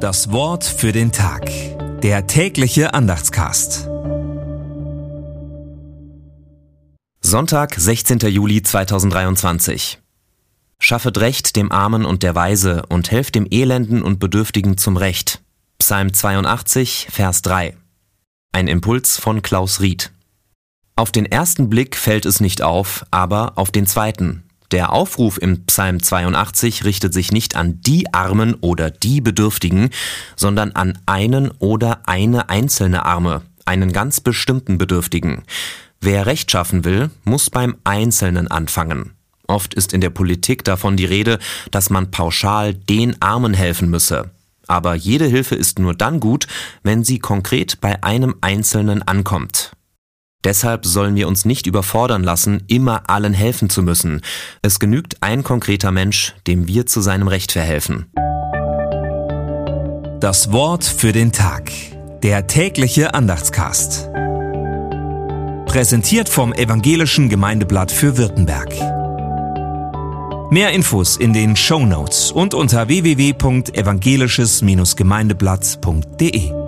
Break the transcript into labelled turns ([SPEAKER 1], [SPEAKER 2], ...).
[SPEAKER 1] Das Wort für den Tag. Der tägliche Andachtscast.
[SPEAKER 2] Sonntag, 16. Juli 2023. Schaffet Recht dem Armen und der Weise und helft dem Elenden und Bedürftigen zum Recht. Psalm 82, Vers 3. Ein Impuls von Klaus Ried. Auf den ersten Blick fällt es nicht auf, aber auf den zweiten. Der Aufruf im Psalm 82 richtet sich nicht an die Armen oder die Bedürftigen, sondern an einen oder eine einzelne Arme, einen ganz bestimmten Bedürftigen. Wer Recht schaffen will, muss beim Einzelnen anfangen. Oft ist in der Politik davon die Rede, dass man pauschal den Armen helfen müsse. Aber jede Hilfe ist nur dann gut, wenn sie konkret bei einem Einzelnen ankommt. Deshalb sollen wir uns nicht überfordern lassen, immer allen helfen zu müssen. Es genügt ein konkreter Mensch, dem wir zu seinem Recht verhelfen.
[SPEAKER 1] Das Wort für den Tag. Der tägliche Andachtscast. Präsentiert vom Evangelischen Gemeindeblatt für Württemberg. Mehr Infos in den Show Notes und unter www.evangelisches-gemeindeblatt.de.